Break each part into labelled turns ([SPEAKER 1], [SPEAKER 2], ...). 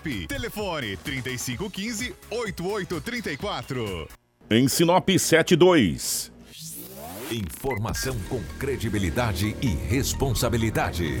[SPEAKER 1] Sinop. Telefone 3515 8834.
[SPEAKER 2] Em Sinop 72.
[SPEAKER 3] Informação com credibilidade e responsabilidade.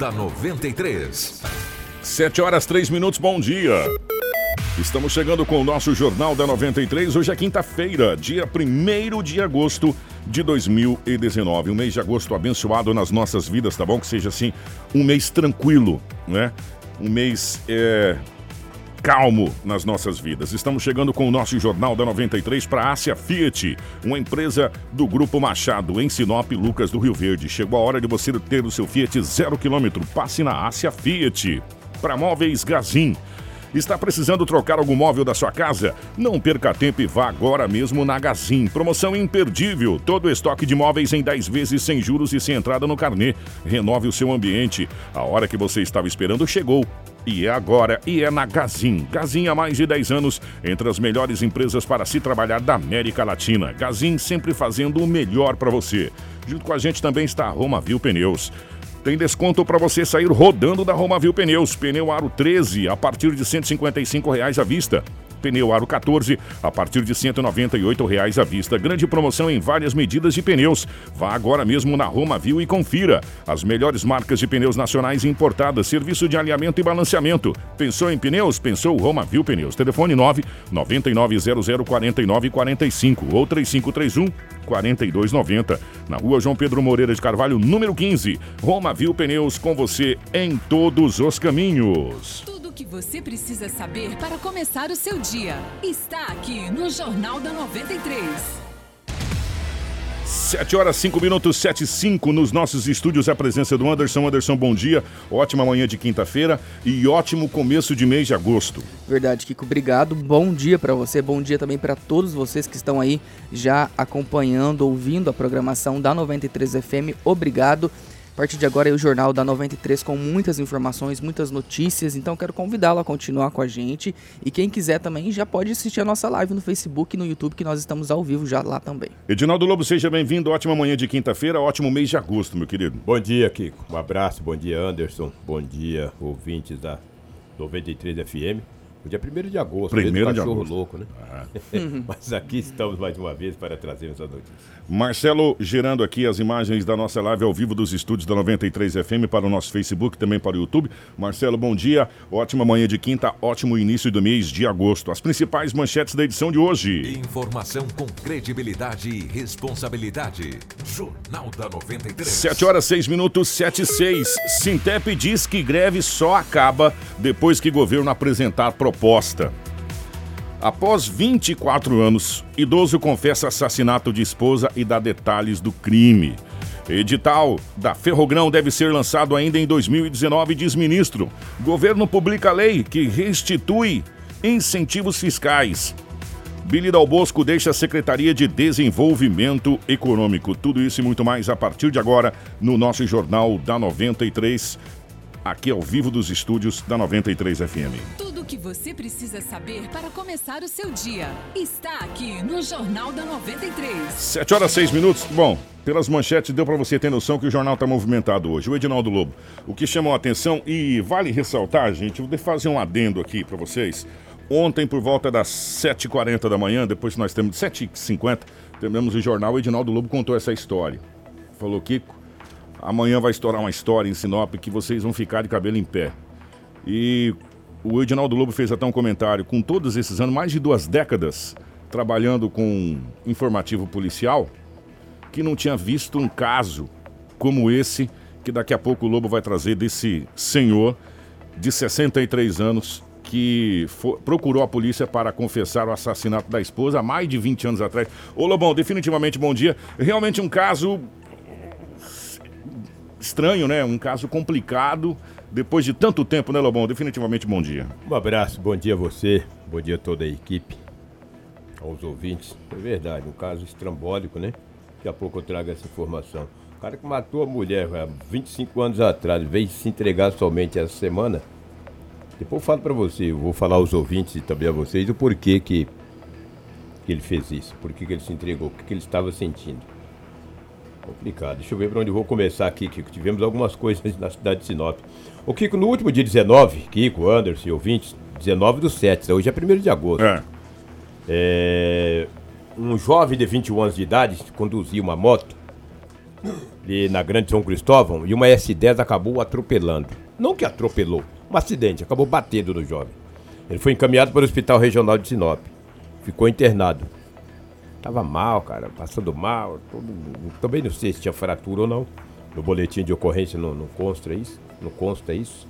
[SPEAKER 3] da 93.
[SPEAKER 2] 7 horas 3 minutos, bom dia. Estamos chegando com o nosso Jornal da 93. Hoje é quinta-feira, dia 1 de agosto de 2019. Um mês de agosto abençoado nas nossas vidas, tá bom? Que seja assim, um mês tranquilo, né? Um mês é, calmo nas nossas vidas. Estamos chegando com o nosso Jornal da 93 para a Ásia Fiat, uma empresa do Grupo Machado, em Sinop, Lucas do Rio Verde. Chegou a hora de você ter o seu Fiat zero quilômetro. Passe na Ásia Fiat. Para móveis Gazin. Está precisando trocar algum móvel da sua casa? Não perca tempo e vá agora mesmo na Gazin. Promoção imperdível. Todo estoque de móveis em 10 vezes sem juros e sem entrada no carnê. Renove o seu ambiente. A hora que você estava esperando chegou. E é agora, e é na Gazin. Gazin há mais de 10 anos, entre as melhores empresas para se trabalhar da América Latina. Gazin sempre fazendo o melhor para você. Junto com a gente também está a Roma Viu Pneus. Tem desconto para você sair rodando da Romavil Pneus. Pneu Aro 13 a partir de 155 reais à vista. Pneu Aro 14 a partir de 198 reais à vista. Grande promoção em várias medidas de pneus. Vá agora mesmo na Romavil e confira. As melhores marcas de pneus nacionais importadas, serviço de alinhamento e balanceamento. Pensou em pneus? Pensou Romavil Pneus. Telefone 9 9900 4945 ou 3531 4290. Na rua João Pedro Moreira de Carvalho, número 15. Romavil Pneus com você em todos os caminhos.
[SPEAKER 4] Que você precisa saber para começar o seu dia está aqui no Jornal da 93.
[SPEAKER 2] 7 horas 5 minutos, 7 e 5 nos nossos estúdios. A presença do Anderson. Anderson, bom dia. Ótima manhã de quinta-feira e ótimo começo de mês de agosto.
[SPEAKER 5] Verdade, Kiko. Obrigado. Bom dia para você. Bom dia também para todos vocês que estão aí já acompanhando, ouvindo a programação da 93 FM. Obrigado. A partir de agora é o Jornal da 93 com muitas informações, muitas notícias, então quero convidá-lo a continuar com a gente. E quem quiser também já pode assistir a nossa live no Facebook e no YouTube, que nós estamos ao vivo já lá também.
[SPEAKER 2] Edinaldo Lobo, seja bem-vindo. Ótima manhã de quinta-feira, ótimo mês de agosto, meu querido.
[SPEAKER 6] Bom dia, Kiko. Um abraço, bom dia, Anderson. Bom dia, ouvintes da 93 FM. O dia 1 de agosto,
[SPEAKER 2] Primeiro de
[SPEAKER 6] cachorro
[SPEAKER 2] agosto.
[SPEAKER 6] louco, né? Mas aqui estamos mais uma vez para trazer essa notícia.
[SPEAKER 2] Marcelo gerando aqui as imagens da nossa live ao vivo dos estúdios da 93 FM para o nosso Facebook, também para o YouTube. Marcelo, bom dia. Ótima manhã de quinta, ótimo início do mês de agosto. As principais manchetes da edição de hoje.
[SPEAKER 3] Informação com credibilidade e responsabilidade. Jornal da 93.
[SPEAKER 2] 7 horas 6 minutos, 7 e 6. Sintep diz que greve só acaba depois que governo apresentar proposta. Após 24 anos, idoso confessa assassinato de esposa e dá detalhes do crime. Edital da Ferrogrão deve ser lançado ainda em 2019, diz ministro. Governo publica lei que restitui incentivos fiscais. Billy Dal Bosco deixa a Secretaria de Desenvolvimento Econômico. Tudo isso e muito mais a partir de agora no nosso Jornal da 93, aqui ao vivo dos estúdios da 93 FM.
[SPEAKER 4] Que você precisa saber para começar o seu dia está aqui no Jornal da 93.
[SPEAKER 2] 7 horas 6 minutos. Bom, pelas manchetes deu para você ter noção que o jornal está movimentado hoje. O Edinaldo Lobo. O que chamou a atenção e vale ressaltar, gente, vou fazer um adendo aqui para vocês. Ontem, por volta das 7h40 da manhã, depois que nós temos 7h50, terminamos o jornal, o Edinaldo Lobo contou essa história. Falou, Kiko, amanhã vai estourar uma história em Sinop que vocês vão ficar de cabelo em pé. E o Edinaldo Lobo fez até um comentário. Com todos esses anos, mais de duas décadas, trabalhando com informativo policial, que não tinha visto um caso como esse, que daqui a pouco o Lobo vai trazer desse senhor de 63 anos que fo- procurou a polícia para confessar o assassinato da esposa há mais de 20 anos atrás. Ô Lobão, definitivamente bom dia. Realmente um caso estranho, né? Um caso complicado. Depois de tanto tempo, né, Lobão? Definitivamente bom dia.
[SPEAKER 6] Um abraço, bom dia a você, bom dia a toda a equipe, aos ouvintes. É verdade, um caso estrambólico, né? Daqui a pouco eu trago essa informação. O cara que matou a mulher há 25 anos atrás, veio se entregar somente essa semana. Depois eu falo pra você, eu vou falar aos ouvintes e também a vocês o porquê que, que ele fez isso, por que que ele se entregou, o que, que ele estava sentindo. Complicado. Deixa eu ver para onde vou começar aqui, Kiko. Tivemos algumas coisas na cidade de Sinop. O Kiko, no último dia 19, Kiko, Anderson e ouvintes, 19 do 7, hoje é 1 de agosto.
[SPEAKER 2] É.
[SPEAKER 6] É, um jovem de 21 anos de idade conduzia uma moto ali na Grande São Cristóvão e uma S10 acabou atropelando. Não que atropelou, um acidente, acabou batendo no jovem. Ele foi encaminhado para o Hospital Regional de Sinop. Ficou internado. Tava mal, cara, passando mal. Todo... Também não sei se tinha fratura ou não. No boletim de ocorrência não, não consta isso. Não consta isso.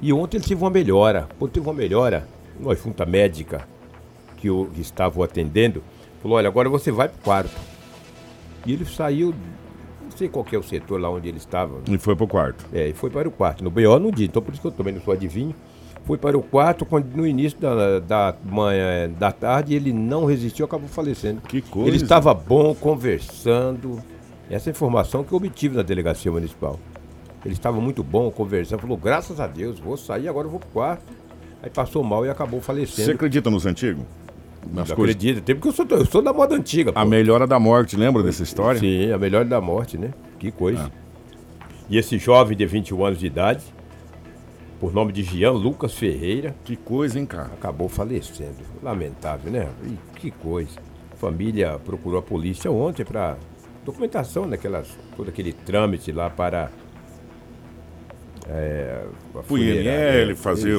[SPEAKER 6] E ontem ele teve uma melhora. Quando teve uma melhora, uma junta médica que, o, que estava o atendendo, falou, olha, agora você vai pro quarto. E ele saiu, não sei qual é o setor lá onde ele estava.
[SPEAKER 2] E foi pro quarto.
[SPEAKER 6] É, e foi para o quarto. No BO no dia, então por isso que eu também não sou adivinho. Foi para o quarto, quando no início da, da manhã, da tarde, ele não resistiu, acabou falecendo.
[SPEAKER 2] Que coisa.
[SPEAKER 6] Ele estava bom, conversando. Essa informação que eu obtive na delegacia municipal. Ele estava muito bom, conversando, falou, graças a Deus, vou sair, agora eu vou pro quarto. Aí passou mal e acabou falecendo.
[SPEAKER 2] Você acredita nos antigos? Nas
[SPEAKER 6] Não
[SPEAKER 2] coisas?
[SPEAKER 6] acredito, tem porque eu sou, eu sou da moda antiga.
[SPEAKER 2] A
[SPEAKER 6] pô.
[SPEAKER 2] melhora da morte, lembra dessa história?
[SPEAKER 6] Sim, a melhor da morte, né? Que coisa.
[SPEAKER 2] Ah.
[SPEAKER 6] E esse jovem de 21 anos de idade, por nome de Jean Lucas Ferreira,
[SPEAKER 2] Que coisa, hein, cara?
[SPEAKER 6] acabou falecendo. Lamentável, né? E que coisa. A família procurou a polícia ontem para documentação daquelas todo aquele trâmite lá para é, a
[SPEAKER 2] O. IML, fazer.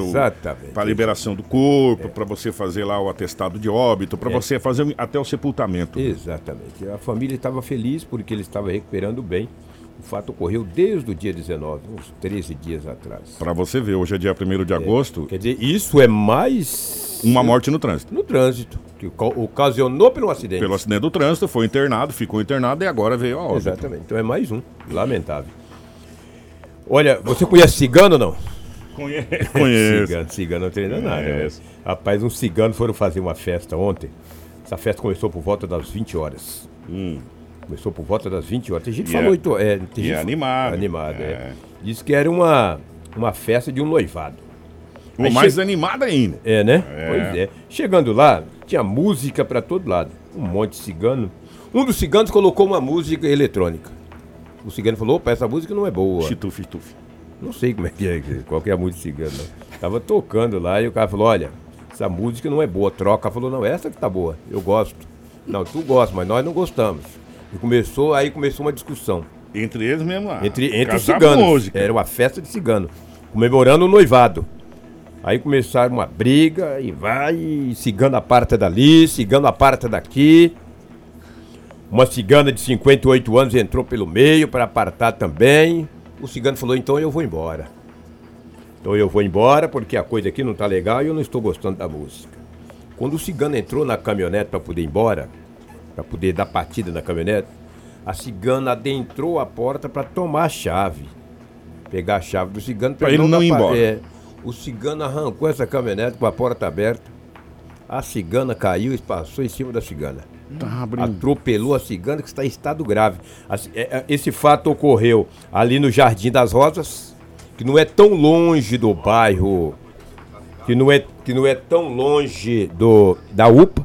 [SPEAKER 2] Para liberação do corpo, para você fazer lá o atestado de óbito, para
[SPEAKER 6] É.
[SPEAKER 2] você fazer até o sepultamento.
[SPEAKER 6] Exatamente. A família estava feliz porque ele estava recuperando bem. O fato ocorreu desde o dia 19, uns 13 dias atrás.
[SPEAKER 2] Para você ver, hoje é dia 1 de agosto,
[SPEAKER 6] Quer dizer, isso é mais
[SPEAKER 2] uma morte no trânsito.
[SPEAKER 6] no trânsito, que oca- ocasionou pelo acidente.
[SPEAKER 2] Pelo acidente do trânsito, foi internado, ficou internado e agora veio a óbito.
[SPEAKER 6] Exatamente. Então é mais um. Lamentável. Olha, você conhece cigano ou não?
[SPEAKER 2] Conheço. Conheço.
[SPEAKER 6] Cigano, cigano não treina nada. Né? Rapaz, uns ciganos foram fazer uma festa ontem. Essa festa começou por volta das 20 horas. Começou por volta das 20 horas. Tem gente que
[SPEAKER 2] Hum. E
[SPEAKER 6] falou.
[SPEAKER 2] é-
[SPEAKER 6] é, tem
[SPEAKER 2] e é
[SPEAKER 6] gente-
[SPEAKER 2] animado.
[SPEAKER 6] Animado, é.
[SPEAKER 2] É.
[SPEAKER 6] Disse que era uma, uma festa de um noivado.
[SPEAKER 2] O
[SPEAKER 6] Aí
[SPEAKER 2] mais
[SPEAKER 6] che-
[SPEAKER 2] animado ainda.
[SPEAKER 6] É, né?
[SPEAKER 2] É.
[SPEAKER 6] Pois é. Chegando lá, tinha música pra todo lado. Um monte de cigano. Um dos ciganos colocou uma música eletrônica. O cigano falou: opa, essa música não é boa.
[SPEAKER 2] Chituf, chituf.
[SPEAKER 6] Não sei como é que é, qual que é a música cigana. não. Tava tocando lá e o cara falou: olha, essa música não é boa. Troca. Falou: não, essa que tá boa. Eu gosto. Não, tu gosta, mas nós não gostamos. E começou, aí começou uma discussão.
[SPEAKER 2] Entre eles mesmo lá.
[SPEAKER 6] Entre, entre os ciganos.
[SPEAKER 2] música.
[SPEAKER 6] Era uma festa de cigano. Comemorando o noivado. Aí começaram uma briga e vai, cigano aparta dali, cigano aparta daqui. Uma cigana de 58 anos entrou pelo meio para apartar também. O cigano falou: então eu vou embora. Então eu vou embora porque a coisa aqui não tá legal e eu não estou gostando da música. Quando o cigano entrou na caminhonete para poder ir embora, para poder dar partida na caminhonete, a cigana adentrou a porta para tomar a chave. Pegar a chave do cigano
[SPEAKER 2] Pra ele não ir embora.
[SPEAKER 6] É, o cigano arrancou essa caminhonete com a porta aberta. A cigana caiu e passou em cima da cigana.
[SPEAKER 2] Tá.
[SPEAKER 6] Atropelou a cigana que está em estado grave. Assim, é, é, Esse fato ocorreu ali no Jardim das Rosas, que não é tão longe do bairro, que não é, que não é tão longe do, da UPA.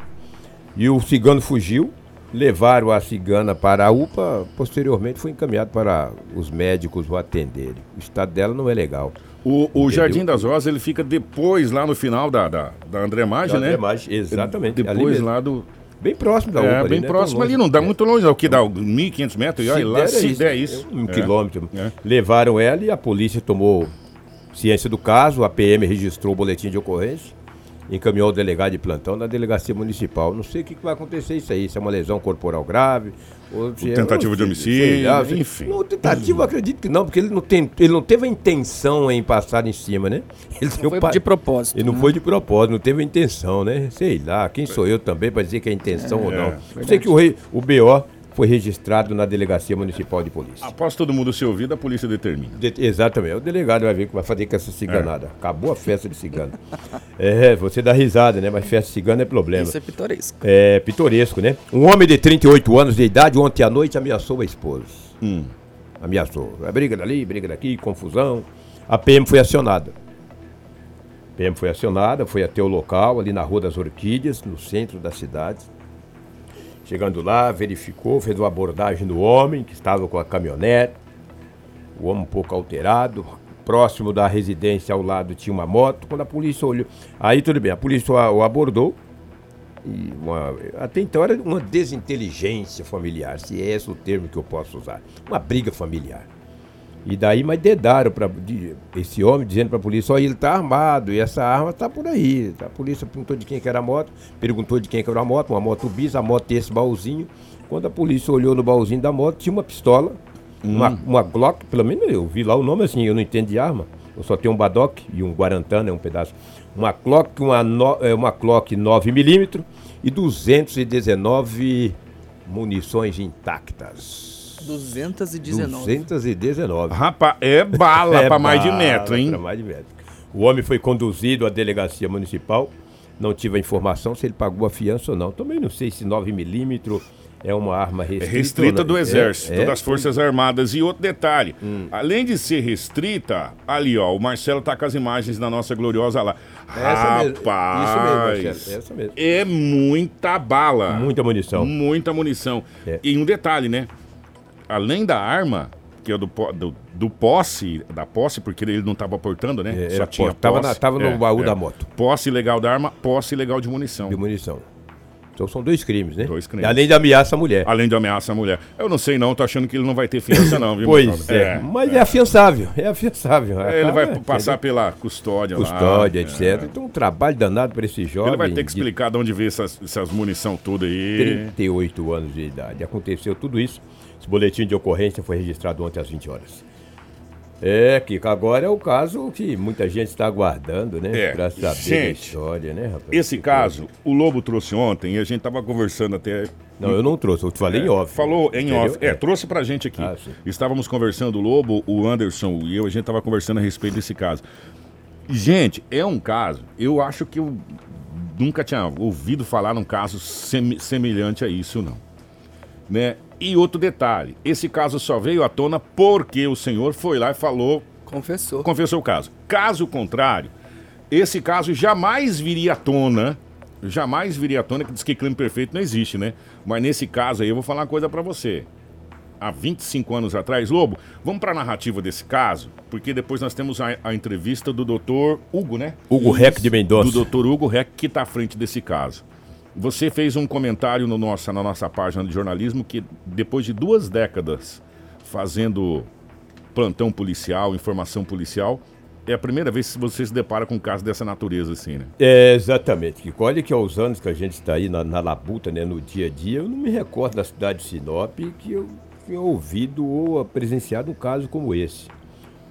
[SPEAKER 6] E o cigano fugiu, levaram a cigana para a UPA, posteriormente foi encaminhado para os médicos o atenderem. O estado dela não é legal.
[SPEAKER 2] O, o? Jardim das Rosas, ele fica depois, lá no final da, da, da André Maggi,
[SPEAKER 6] Da
[SPEAKER 2] né?
[SPEAKER 6] Exatamente,
[SPEAKER 2] Depois lá do...
[SPEAKER 6] Bem próximo da UPA.
[SPEAKER 2] É,
[SPEAKER 6] ali,
[SPEAKER 2] bem
[SPEAKER 6] né?
[SPEAKER 2] próximo ali, não dá
[SPEAKER 6] É.
[SPEAKER 2] muito longe, é o que dá 1.500 metros, e olha lá, se der isso.
[SPEAKER 6] Um
[SPEAKER 2] É.
[SPEAKER 6] quilômetro.
[SPEAKER 2] É.
[SPEAKER 6] Levaram ela e a polícia tomou ciência do caso, a PM registrou o boletim de ocorrência, encaminhou o delegado de plantão na delegacia municipal. Não sei o que, que vai acontecer isso aí, se é uma lesão corporal grave, ou se é-
[SPEAKER 2] tentativa de
[SPEAKER 6] lá,
[SPEAKER 2] homicídio, enfim.
[SPEAKER 6] Não, tentativa eu acredito que não, porque ele não, tem, ele não teve a intenção em passar em cima, né? Ele deu
[SPEAKER 5] Foi
[SPEAKER 6] pa-
[SPEAKER 5] de propósito.
[SPEAKER 6] ele não
[SPEAKER 5] né?
[SPEAKER 6] foi de propósito, não teve a intenção, né? Sei lá, quem sou eu também para dizer que é intenção ou não.
[SPEAKER 2] É,
[SPEAKER 6] Sei que o, rei, o BO foi registrado na Delegacia Municipal de Polícia.
[SPEAKER 2] Após todo mundo ser ouvido, a polícia determina.
[SPEAKER 6] De- exatamente. O delegado vai ver o que vai fazer com essa ciganada. Acabou a festa de cigano. é, você dá risada, né? Mas festa de cigano é problema.
[SPEAKER 5] Isso é pitoresco.
[SPEAKER 6] É pitoresco, né? Um homem de 38 anos de idade ontem à noite ameaçou a esposa. Ameaçou. A briga dali, briga daqui, confusão. A PM foi acionada. A PM foi acionada, foi até o local, ali na Rua das Orquídeas, no centro da cidade. Chegando lá, verificou, fez uma abordagem no homem que estava com a caminhonete. O homem um pouco alterado. Próximo da residência ao lado tinha uma moto. Quando a polícia olhou. Aí tudo bem, a polícia o abordou. Uma- até então era uma desinteligência familiar, se é esse o termo que eu posso usar. Uma briga familiar. E daí, mas dedaram para esse homem dizendo para a polícia: olha, ele está armado e essa arma está por aí. A polícia perguntou de quem que era a moto, perguntou de quem que era a moto, uma moto bis, a moto tem esse baúzinho. Quando a polícia olhou no baúzinho da moto, tinha uma pistola, uma, uma Glock, pelo menos eu vi lá o nome assim, eu não entendo de arma. Eu só tenho um Badoc e um Guarantana, é um pedaço. Uma Glock, uma, no, é, uma Glock 9mm e 219 munições intactas.
[SPEAKER 5] 219.
[SPEAKER 6] 219.
[SPEAKER 2] Rapaz, é bala
[SPEAKER 6] É
[SPEAKER 2] pra mais de metro, hein?
[SPEAKER 6] pra mais de metro. O homem foi conduzido à delegacia municipal. Não tive a informação se ele pagou a fiança ou não. Também não sei se 9mm é uma arma
[SPEAKER 2] É
[SPEAKER 6] restrita.
[SPEAKER 2] restrita
[SPEAKER 6] ou não.
[SPEAKER 2] do Exército,
[SPEAKER 6] É, é.
[SPEAKER 2] das Forças Armadas. E outro detalhe,
[SPEAKER 6] Hum.
[SPEAKER 2] além de ser restrita, ali ó, o Marcelo tá com as imagens da nossa gloriosa lá.
[SPEAKER 6] Essa mesmo,
[SPEAKER 2] Rapaz,
[SPEAKER 6] isso mesmo, Marcelo, essa mesmo.
[SPEAKER 2] é muita bala.
[SPEAKER 6] Muita munição.
[SPEAKER 2] Muita munição.
[SPEAKER 6] É.
[SPEAKER 2] E um detalhe, né? Além da arma, que é do, do, do posse, da posse, porque ele não estava portando, né?
[SPEAKER 6] É, era posse. Tava na- tava no baú da moto.
[SPEAKER 2] Posse ilegal da arma, posse ilegal de munição.
[SPEAKER 6] De munição. Então são dois crimes, né?
[SPEAKER 2] Dois crimes.
[SPEAKER 6] Além da ameaça à mulher.
[SPEAKER 2] Além de ameaça à mulher. Eu não sei não, tô achando que ele não vai ter fiança não, viu?
[SPEAKER 6] Pois
[SPEAKER 2] Marcelo?
[SPEAKER 6] é. Mas é, afiançável. É afiançável.
[SPEAKER 2] É, Ele vai
[SPEAKER 6] Acaba-
[SPEAKER 2] passar pela custódia, lá.
[SPEAKER 6] Custódia,
[SPEAKER 2] É.
[SPEAKER 6] etc. Então um trabalho danado para esse jovem.
[SPEAKER 2] Ele vai ter que
[SPEAKER 6] de
[SPEAKER 2] explicar de onde veio essas, essas munição tudo aí.
[SPEAKER 6] 38 anos de idade. Aconteceu tudo isso. Esse boletim de ocorrência foi registrado ontem às 20 horas. É, Kiko, agora é o caso que muita gente está aguardando, né?
[SPEAKER 2] É,
[SPEAKER 6] Pra saber
[SPEAKER 2] gente,
[SPEAKER 6] história, né, rapaz?
[SPEAKER 2] Esse
[SPEAKER 6] Que
[SPEAKER 2] caso, o Lobo trouxe ontem e a gente tava conversando até.
[SPEAKER 6] coisa. Não, eu não trouxe, eu te falei em off.
[SPEAKER 2] Falou em
[SPEAKER 6] Entendeu?
[SPEAKER 2] off. É, trouxe pra gente aqui.
[SPEAKER 6] Ah.
[SPEAKER 2] Estávamos conversando, o Lobo, o Anderson e eu, a gente tava conversando a respeito desse caso. Gente, é um caso, eu acho que eu nunca tinha ouvido falar num caso semi- semelhante a isso, não. Né? E outro detalhe, esse caso só veio à tona porque o senhor foi lá e falou
[SPEAKER 5] Confessou.
[SPEAKER 2] confessou o caso. Caso contrário, esse caso jamais viria à tona. Jamais viria à tona, que diz que crime perfeito não existe, né? Mas nesse caso aí eu vou falar uma coisa pra você. Há 25 anos atrás, Lobo, vamos pra narrativa desse caso, porque depois nós temos a, a entrevista do doutor Hugo, né?
[SPEAKER 6] Hugo Reck de Mendonça.
[SPEAKER 2] Do doutor Hugo Reck, que tá à frente desse caso. Você fez um comentário no nossa, na nossa página de jornalismo que depois de duas décadas fazendo plantão policial, informação policial, é a primeira vez que você se depara com um caso dessa natureza, assim, né?
[SPEAKER 6] É, exatamente. Olha que aos anos que a gente está aí na, na labuta, né, no dia a dia, eu não me recordo da cidade de Sinop que eu tinha ouvido ou presenciado um caso como esse.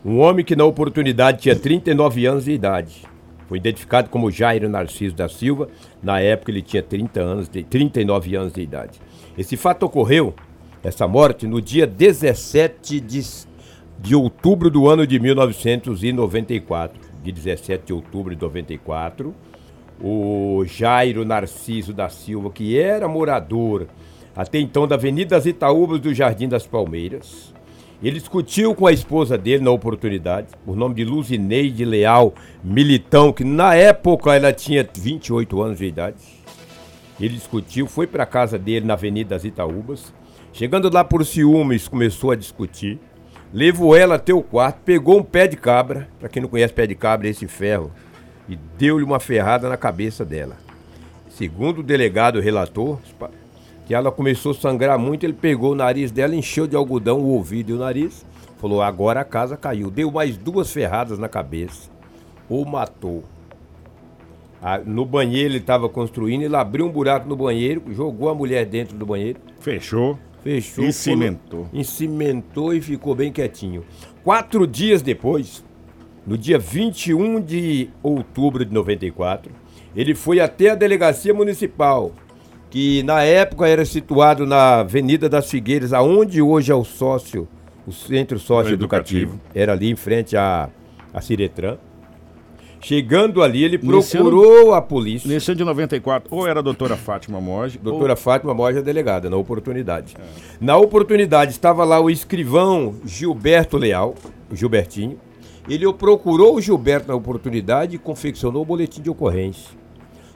[SPEAKER 6] Um homem que na oportunidade tinha 39 anos de idade. Foi identificado como Jairo Narciso da Silva. Na época ele tinha 30 anos de, 39 anos de idade. Esse fato ocorreu, essa morte, no dia 17 de, de outubro do ano de 1994. De 17 de outubro de 94, o Jairo Narciso da Silva, que era morador até então da Avenida das Itaúbas do Jardim das Palmeiras, ele discutiu com a esposa dele na oportunidade, por nome de Luzineide Leal Militão, que na época ela tinha 28 anos de idade. Ele discutiu, foi para casa dele na Avenida das Itaúbas. Chegando lá por ciúmes, começou a discutir. Levou ela até o quarto, pegou um pé de cabra, para quem não conhece pé de cabra, é esse ferro, e deu-lhe uma ferrada na cabeça dela. Segundo o delegado relator, que ela começou a sangrar muito, ele pegou o nariz dela, encheu de algodão o ouvido e o nariz, falou: agora a casa caiu. Deu mais duas ferradas na cabeça, ou matou. Ah, no banheiro ele estava construindo, ele abriu um buraco no banheiro, jogou a mulher dentro do banheiro,
[SPEAKER 2] Fechou.
[SPEAKER 6] fechou,
[SPEAKER 2] E cimentou.
[SPEAKER 6] colo- Encimentou e ficou bem quietinho. Quatro dias depois, no dia 21 de outubro de 94, ele foi até a delegacia municipal que na época era situado na Avenida das Figueiras, aonde hoje é o sócio, o centro sócio educativo.
[SPEAKER 2] Educativo.
[SPEAKER 6] Era ali em frente à, à Ciretran. Chegando ali, ele procurou a polícia.
[SPEAKER 2] Nesse ano de 94, ou era a doutora Fátima Moge,
[SPEAKER 6] Doutora Fátima Moja, delegada, na oportunidade. Na oportunidade, estava lá o escrivão Gilberto Leal, o Gilbertinho. Ele procurou o Gilberto na oportunidade e confeccionou o boletim de ocorrência.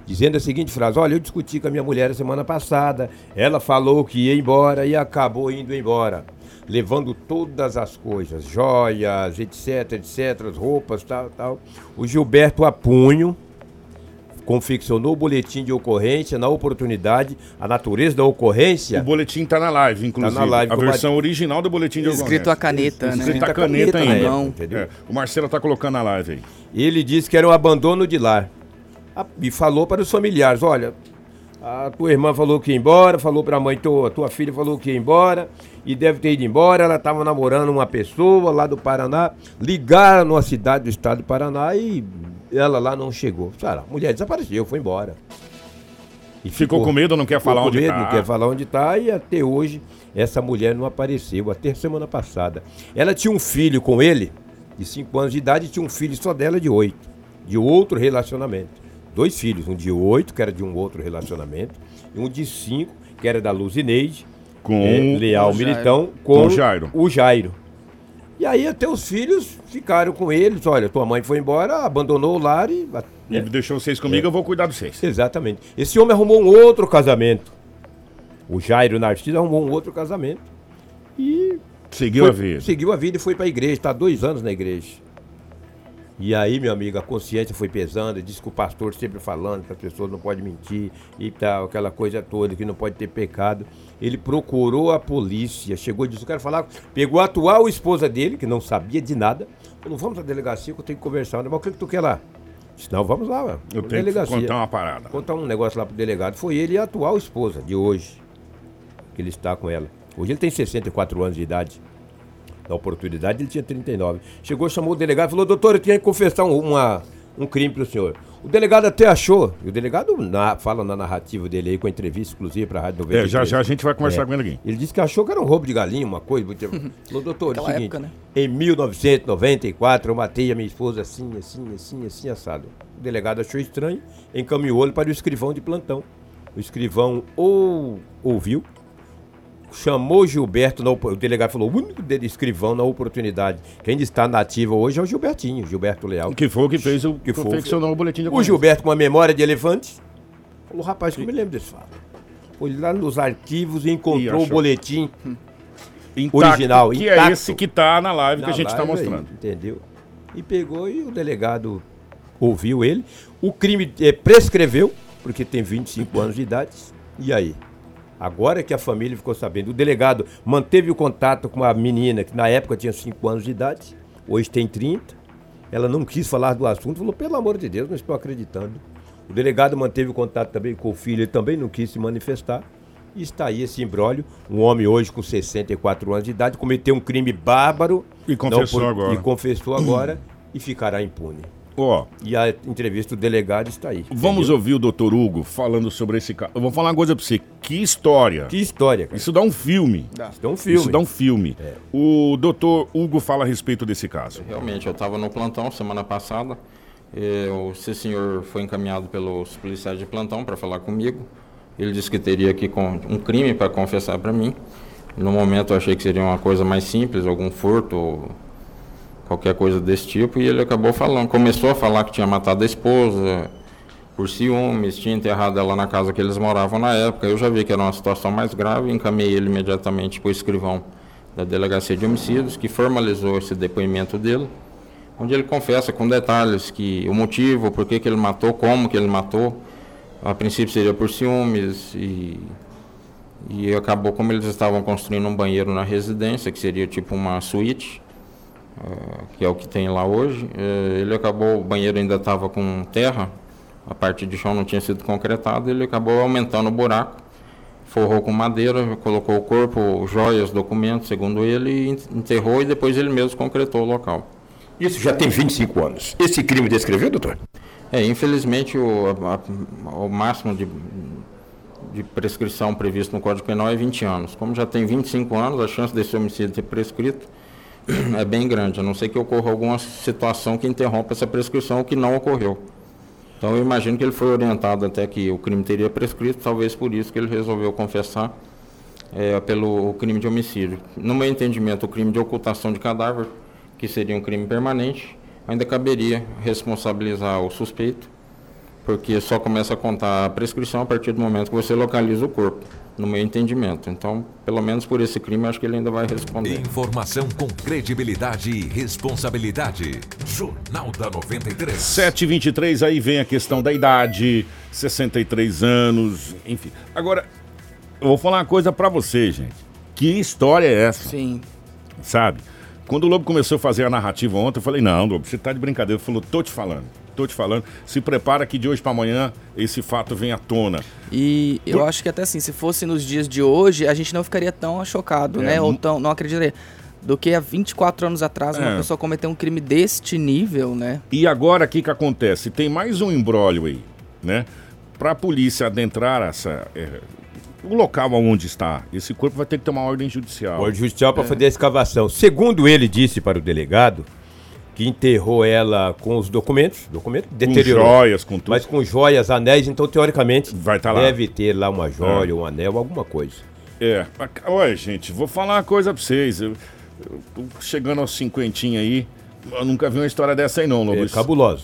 [SPEAKER 6] Dizendo a seguinte frase: Olha, eu discuti com a minha mulher a semana passada, ela falou que ia embora e acabou indo embora. Levando todas as coisas, joias, etc, etc, roupas, tal, tal. O Gilberto a punho confeccionou o boletim de ocorrência na oportunidade, a natureza da
[SPEAKER 2] o
[SPEAKER 6] ocorrência.
[SPEAKER 2] boletim tá na live, inclusive.
[SPEAKER 6] Tá na live,
[SPEAKER 2] a
[SPEAKER 6] com
[SPEAKER 2] versão original do boletim de
[SPEAKER 5] Escrito a caneta, né?
[SPEAKER 2] Escrito a caneta
[SPEAKER 6] caneta
[SPEAKER 2] ainda.
[SPEAKER 6] entendeu?
[SPEAKER 2] É, o Marcelo tá colocando na live aí.
[SPEAKER 6] Ele disse que era um abandono de lar. A- E falou para os familiares: olha, a tua irmã falou que ia embora, falou para a mãe, tua, tua filha falou que ia embora e deve ter ido embora. Ela estava namorando uma pessoa lá do Paraná. Ligaram numa cidade do estado do Paraná e ela lá não chegou. Cara, a mulher desapareceu, foi embora. E
[SPEAKER 2] Ficou com medo, não quer
[SPEAKER 6] ficou
[SPEAKER 2] falar
[SPEAKER 6] com
[SPEAKER 2] onde
[SPEAKER 6] medo,
[SPEAKER 2] tá.
[SPEAKER 6] Não quer falar onde está e até hoje essa mulher não apareceu, até semana passada. Ela tinha um filho com ele, de 5 anos de idade, e tinha um filho só dela de 8, de outro relacionamento. Dois filhos, um de 8, que era de um outro relacionamento, e um de 5, que era da Luzineide,
[SPEAKER 2] Com
[SPEAKER 6] é, Leal
[SPEAKER 5] o.
[SPEAKER 6] Militão,
[SPEAKER 2] Com
[SPEAKER 6] com
[SPEAKER 2] o Jairo.
[SPEAKER 6] o Jairo. E aí até os filhos ficaram com eles, olha, tua mãe foi embora, abandonou o lar e...
[SPEAKER 2] Ele deixou vocês comigo, eu vou cuidar de vocês.
[SPEAKER 6] Exatamente. Esse homem arrumou um outro casamento. O Jairo Narciso arrumou um outro casamento. E
[SPEAKER 2] Seguiu
[SPEAKER 6] foi-
[SPEAKER 2] a vida.
[SPEAKER 6] seguiu a vida e foi para a igreja. Está há dois anos na igreja. E aí, meu amigo, a consciência foi pesando. Disse que o pastor sempre falando que as pessoas não podem mentir e tal, aquela coisa toda, que não pode ter pecado. Ele procurou a polícia, chegou e disse: Eu quero falar. Pegou a atual esposa dele, que não sabia de nada. Falou: Vamos à delegacia que eu tenho que conversar. Mas o que, que tu quer lá? Disse: Não, vamos lá, ué.
[SPEAKER 2] Eu tenho que
[SPEAKER 6] delegacia
[SPEAKER 2] contar uma parada.
[SPEAKER 6] contar um negócio lá pro delegado. Foi ele e a atual esposa de hoje. Que ele está com ela. Hoje ele tem 64 anos de idade. Na oportunidade ele tinha 39. Chegou, chamou o delegado e falou: Doutor, eu tinha que confessar um, uma, um crime pro senhor. O delegado até achou. E o delegado na- fala na narrativa dele aí, com a entrevista exclusiva pra Rádio 93.
[SPEAKER 2] É, já já a gente vai conversar
[SPEAKER 6] É.
[SPEAKER 2] com ele aqui.
[SPEAKER 6] Ele disse que achou que era um roubo de galinha, uma coisa. muito- Falou, doutor, é o seguinte,
[SPEAKER 5] época, né?
[SPEAKER 6] em 1994 eu matei a minha esposa assim, assim, assim, assim, assado. O delegado achou estranho, encaminhou ele para o escrivão de plantão. O escrivão ou ouviu, chamou Gilberto, na o delegado falou, o único dele escrivão na oportunidade. Quem está na ativa hoje é o Gilbertinho, Gilberto Leal.
[SPEAKER 2] Que foi o que fez o
[SPEAKER 6] Que foi-
[SPEAKER 2] confeccionou o boletim de
[SPEAKER 6] O. Gilberto, com uma memória de elefante, falou, rapaz, que eu me lembro desse fato. Foi lá nos arquivos e
[SPEAKER 2] E
[SPEAKER 6] encontrou o
[SPEAKER 2] achou.
[SPEAKER 6] boletim
[SPEAKER 2] Intacto,
[SPEAKER 6] original,
[SPEAKER 2] Que é
[SPEAKER 6] intacto.
[SPEAKER 2] esse que tá na live que
[SPEAKER 6] na
[SPEAKER 2] a gente tá
[SPEAKER 6] live aí,
[SPEAKER 2] mostrando.
[SPEAKER 6] entendeu? E pegou e o delegado ouviu ele. O crime eh, prescreveu, porque tem 25 anos de idade. E aí? Agora que a família ficou sabendo. O delegado manteve o contato com a menina, que na época tinha 5 anos de idade, hoje tem 30. Ela não quis falar do assunto, falou: pelo amor de Deus, não estou acreditando. O delegado manteve o contato também com o filho, ele também não quis se manifestar. E está aí esse imbróglio. Um homem hoje com 64 anos de idade cometeu um crime bárbaro.
[SPEAKER 2] E confessou
[SPEAKER 6] Não,
[SPEAKER 2] agora.
[SPEAKER 6] E confessou agora e ficará impune.
[SPEAKER 2] Ó,
[SPEAKER 6] E a entrevista do delegado está aí.
[SPEAKER 2] vamos
[SPEAKER 6] entendeu?
[SPEAKER 2] ouvir o doutor Hugo falando sobre esse caso. Eu vou falar uma coisa pra você. Que história.
[SPEAKER 6] Que história, cara.
[SPEAKER 2] Isso dá um filme.
[SPEAKER 6] Isso é um filme.
[SPEAKER 2] Isso dá um filme. O doutor Hugo fala a respeito desse caso.
[SPEAKER 7] Realmente, eu estava no plantão semana passada. o- Esse senhor foi encaminhado pelos policiais de plantão para falar comigo. Ele disse que teria aqui com- um crime para confessar para mim. No momento eu achei que seria uma coisa mais simples, algum furto, ou qualquer coisa desse tipo. E ele acabou falando, começou a falar que tinha matado a esposa por ciúmes, tinha enterrado ela na casa que eles moravam na época. Eu já vi que era uma situação mais grave, encaminhei ele imediatamente para o escrivão da Delegacia de Homicídios, que formalizou esse depoimento dele, onde ele confessa com detalhes que o motivo, por que, que ele matou, como que ele matou, a princípio seria por ciúmes e, e acabou como eles estavam construindo um banheiro na residência, que seria tipo uma suíte, que é o que tem lá hoje. Eh, ele acabou, o banheiro ainda estava com terra, a parte de chão não tinha sido concretada, ele acabou aumentando o buraco, forrou com madeira, colocou o corpo, joias, documentos, segundo ele, enterrou e depois ele mesmo concretou o local.
[SPEAKER 8] Isso já tem 25 anos. Esse crime descreveu, doutor?
[SPEAKER 7] É, infelizmente o, a- o máximo de, de prescrição previsto no Código Penal é 20 anos. Como já tem 25 anos, a chance desse homicídio ter prescrito é bem grande, a não ser que ocorra alguma situação que interrompa essa prescrição, o que não ocorreu. Então eu imagino que ele foi orientado até que o crime teria prescrito, talvez por isso que ele resolveu confessar é, pelo crime de homicídio. No meu entendimento, o crime de ocultação de cadáver, que seria um crime permanente, ainda caberia responsabilizar o suspeito, porque só começa a contar a prescrição a partir do momento que você localiza o corpo no meu entendimento. Então, pelo menos por esse crime, acho que ele ainda vai responder.
[SPEAKER 3] Informação com credibilidade e responsabilidade. Jornal da 93.
[SPEAKER 2] 723, aí vem a questão da idade, 63 anos, enfim. Agora, eu vou falar uma coisa pra você, gente. Que história é essa?
[SPEAKER 5] Sim.
[SPEAKER 2] Sabe? Quando o Lobo começou a fazer a narrativa ontem, eu falei, não, Lobo, você tá de brincadeira. Ele falou, tô te falando, tô te falando. Se prepara que de hoje pra amanhã esse fato vem à tona.
[SPEAKER 5] E eu acho que até assim, se fosse nos dias de hoje, a gente não ficaria tão chocado,
[SPEAKER 2] É,
[SPEAKER 5] né? Ou tão, não acreditaria. Do que há 24 anos atrás uma
[SPEAKER 2] É.
[SPEAKER 5] pessoa cometer um crime deste nível, né?
[SPEAKER 2] E agora o que que acontece? Tem mais um embrólio aí, né? Pra polícia adentrar essa... é, o local onde está, esse corpo vai ter que ter uma ordem judicial.
[SPEAKER 6] Ordem judicial para fazer a escavação. Segundo ele disse para o delegado, que enterrou ela com os documentos, documentos deteriorou.
[SPEAKER 2] joias, com tudo.
[SPEAKER 6] Mas com joias, anéis, então teoricamente
[SPEAKER 2] Vai tá lá.
[SPEAKER 6] deve ter lá uma joia,
[SPEAKER 2] É.
[SPEAKER 6] um anel, alguma coisa.
[SPEAKER 2] É, olha, gente, vou falar uma coisa pra vocês. Eu, eu chegando aos cinquentinha aí, eu nunca vi uma história dessa aí não, Lobo.
[SPEAKER 6] É
[SPEAKER 2] Isso-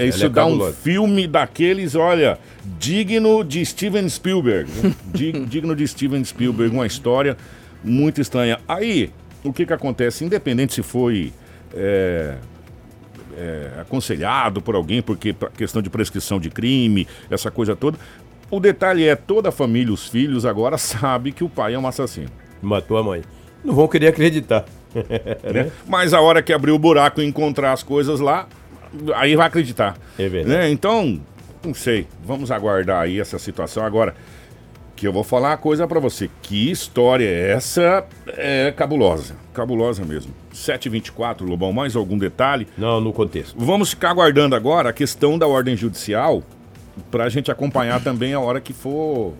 [SPEAKER 2] É, isso
[SPEAKER 6] é
[SPEAKER 2] dá um
[SPEAKER 6] cabulosa.
[SPEAKER 2] filme daqueles, olha, digno de Steven Spielberg. Di- digno de Steven Spielberg, uma história muito estranha. Aí, o que que acontece? Independente se foi... é, é, aconselhado por alguém, porque questão de prescrição de crime, essa coisa toda. O detalhe é, toda a família, os filhos agora sabe que o pai é um assassino.
[SPEAKER 6] Matou a mãe. Não vão querer acreditar.
[SPEAKER 2] né? Mas a hora que abrir o buraco e encontrar as coisas lá, aí vai acreditar.
[SPEAKER 6] É verdade.
[SPEAKER 2] Né? Então, não sei, vamos aguardar aí essa situação. Agora, que eu vou falar uma coisa pra você. Que história é essa? É cabulosa, cabulosa mesmo. 724, Lobão, mais algum detalhe?
[SPEAKER 6] Não, no contexto.
[SPEAKER 2] Vamos ficar aguardando agora a questão da ordem judicial pra gente acompanhar também a hora que for,